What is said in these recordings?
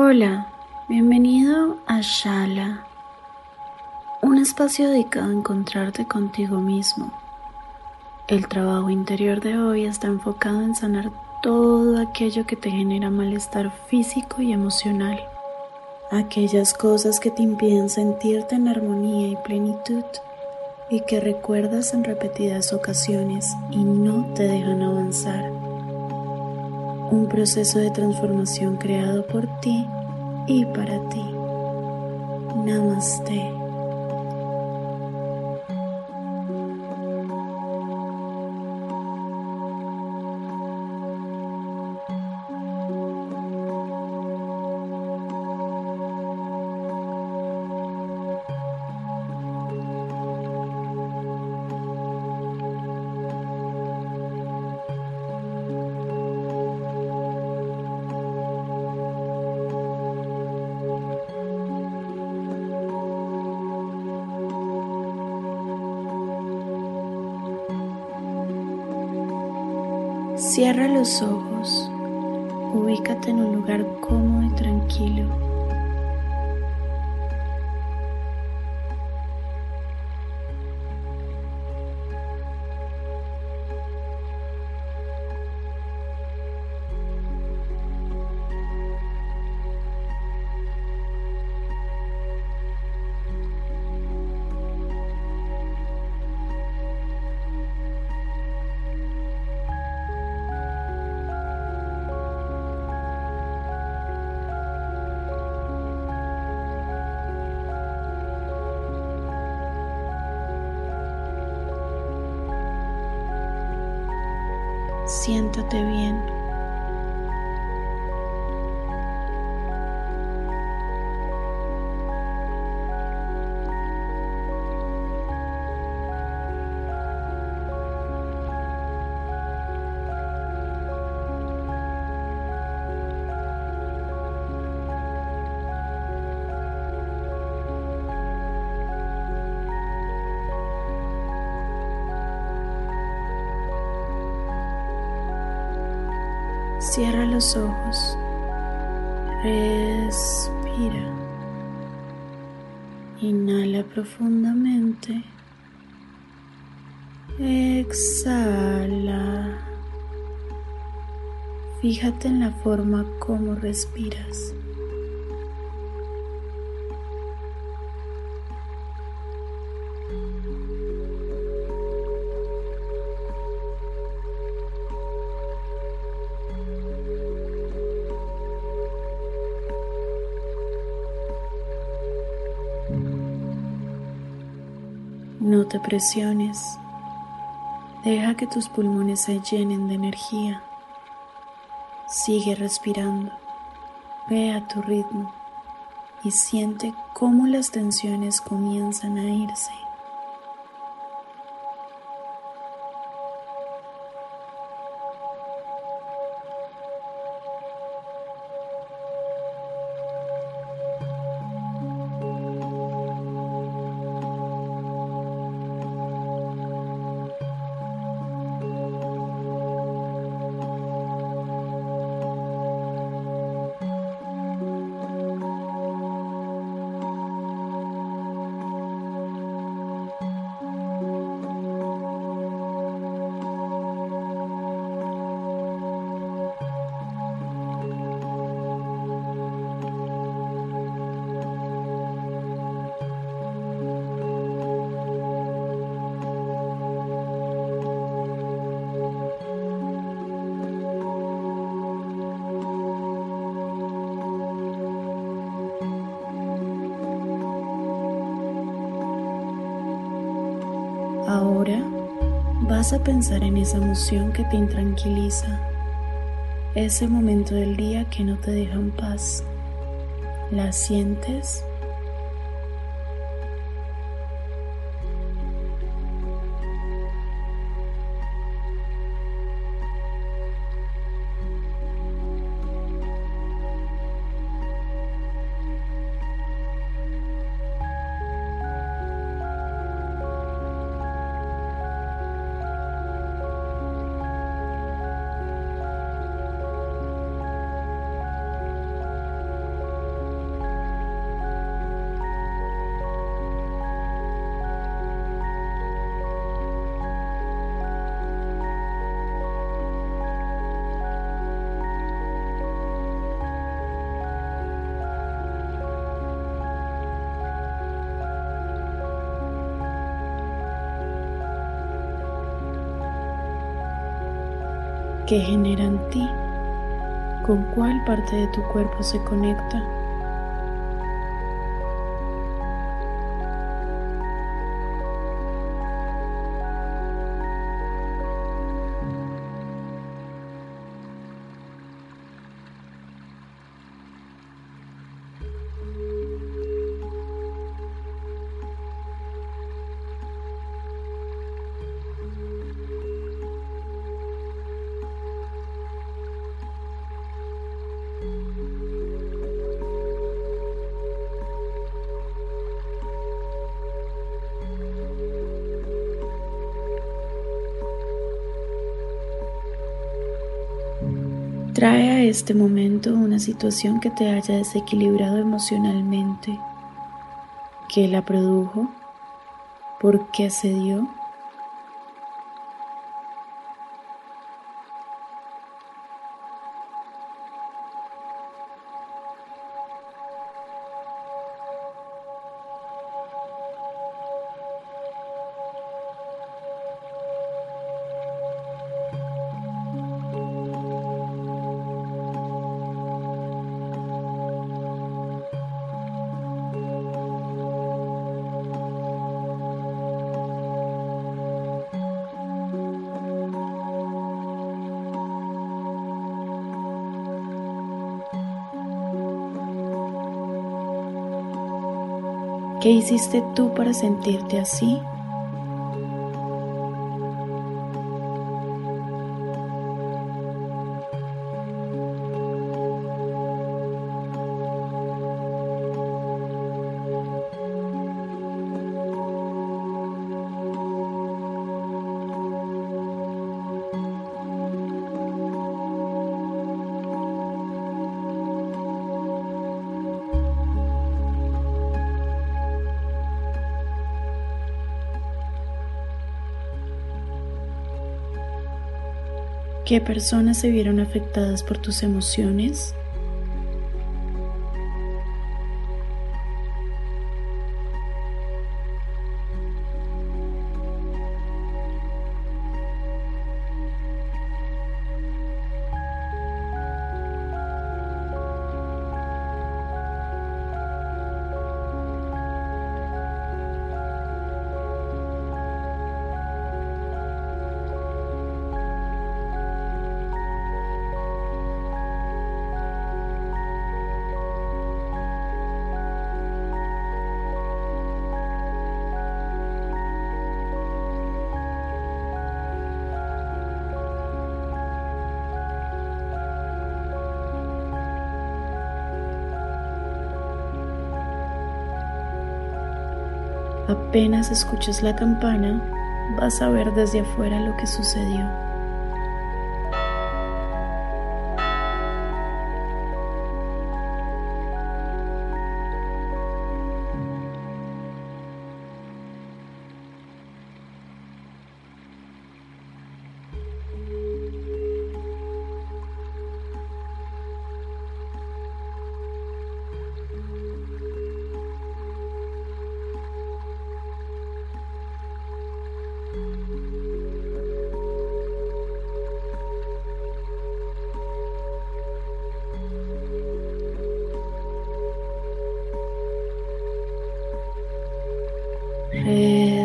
Hola, bienvenido a Shala, un espacio dedicado a encontrarte contigo mismo. El trabajo interior de hoy está enfocado en sanar todo aquello que te genera malestar físico y emocional, aquellas cosas que te impiden sentirte en armonía y plenitud y que recuerdas en repetidas ocasiones y no te dejan avanzar un proceso de transformación creado por ti y para ti. Namaste. Cierra los ojos, ubícate en un lugar cómodo y tranquilo. Siéntate bien. Cierra los ojos. Respira. Inhala profundamente. Exhala. Fíjate en la forma como respiras. No te presiones. Deja que tus pulmones se llenen de energía. Sigue respirando. Ve a tu ritmo y siente cómo las tensiones comienzan a irse. Vas a pensar en esa emoción que te intranquiliza, ese momento del día que no te deja en paz. ¿La sientes? ¿Qué genera en ti? ¿Con cuál parte de tu cuerpo se conecta? Trae a este momento una situación que te haya desequilibrado emocionalmente, que la produjo, por qué se dio ¿Qué hiciste tú para sentirte así? ¿Qué personas se vieron afectadas por tus emociones? Apenas escuches la campana, vas a ver desde afuera lo que sucedió.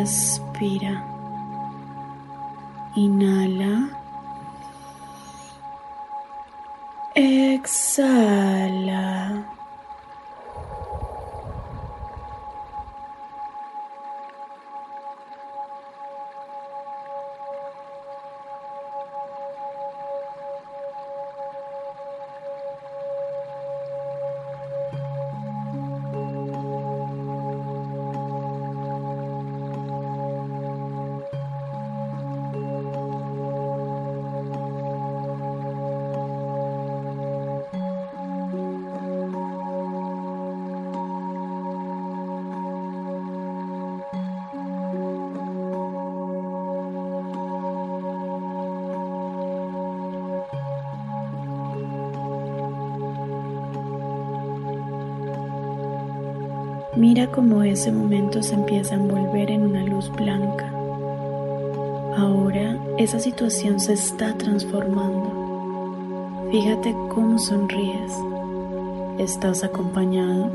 Respira. Inhala. Exhala. Mira cómo ese momento se empieza a envolver en una luz blanca. Ahora esa situación se está transformando. Fíjate cómo sonríes. ¿Estás acompañado?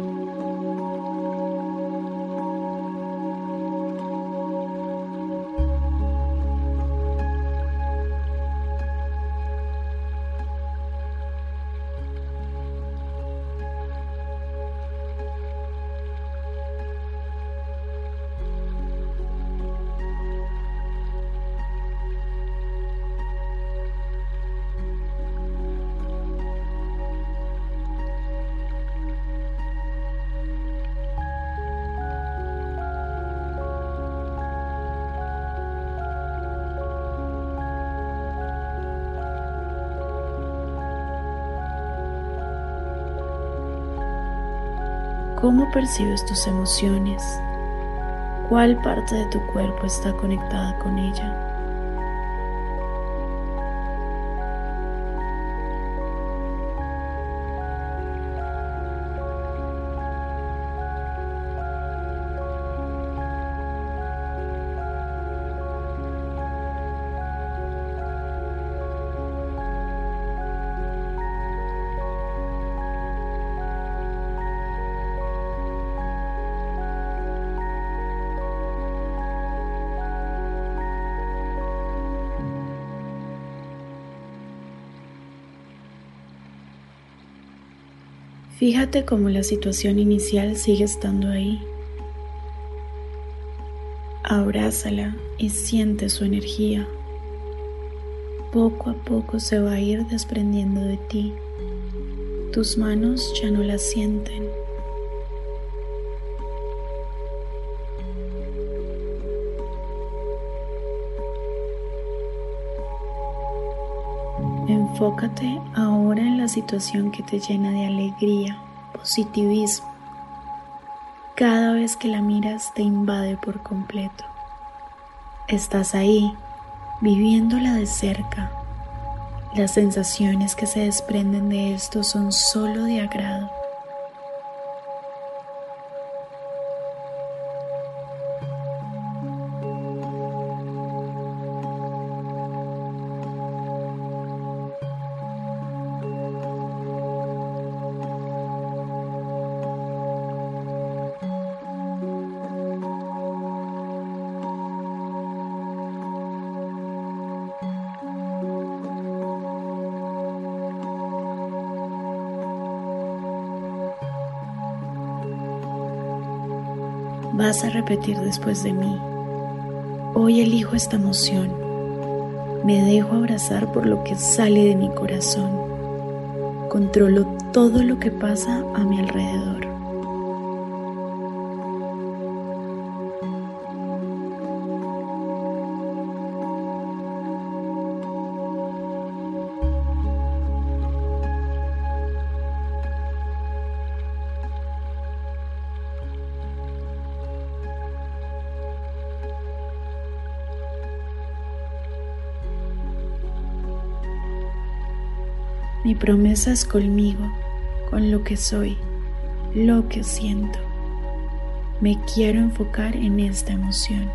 ¿Cómo percibes tus emociones? ¿Cuál parte de tu cuerpo está conectada con ella? Fíjate cómo la situación inicial sigue estando ahí. Abrázala y siente su energía. Poco a poco se va a ir desprendiendo de ti. Tus manos ya no la sienten. Enfócate ahora en la situación que te llena de alegría, positivismo. Cada vez que la miras te invade por completo. Estás ahí, viviéndola de cerca. Las sensaciones que se desprenden de esto son solo de agrado. Vas a repetir después de mí. Hoy elijo esta emoción. Me dejo abrazar por lo que sale de mi corazón. Controlo todo lo que pasa a mi alrededor. Mi promesa es conmigo, con lo que soy, lo que siento. Me quiero enfocar en esta emoción.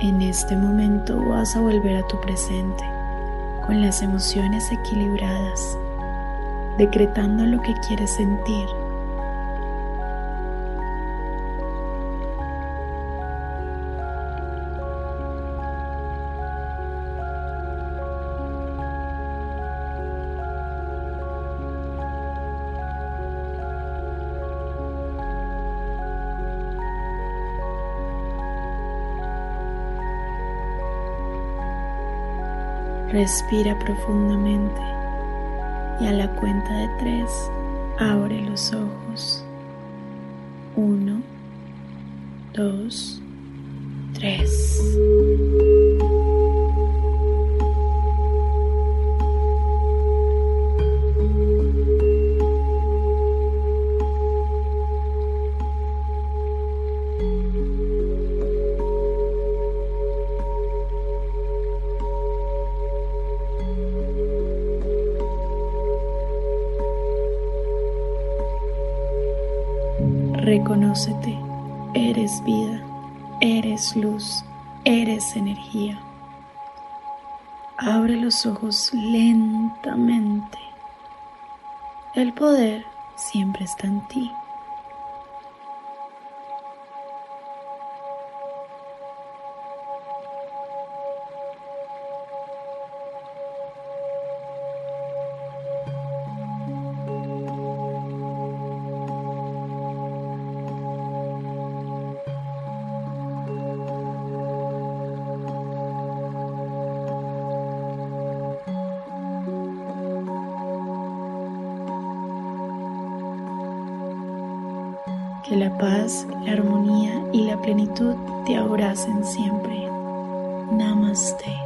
En este momento vas a volver a tu presente con las emociones equilibradas, decretando lo que quieres sentir. Respira profundamente y a la cuenta de tres abre los ojos. Lentamente. El poder siempre está en ti. Que la paz, la armonía y la plenitud te abracen siempre. Namaste.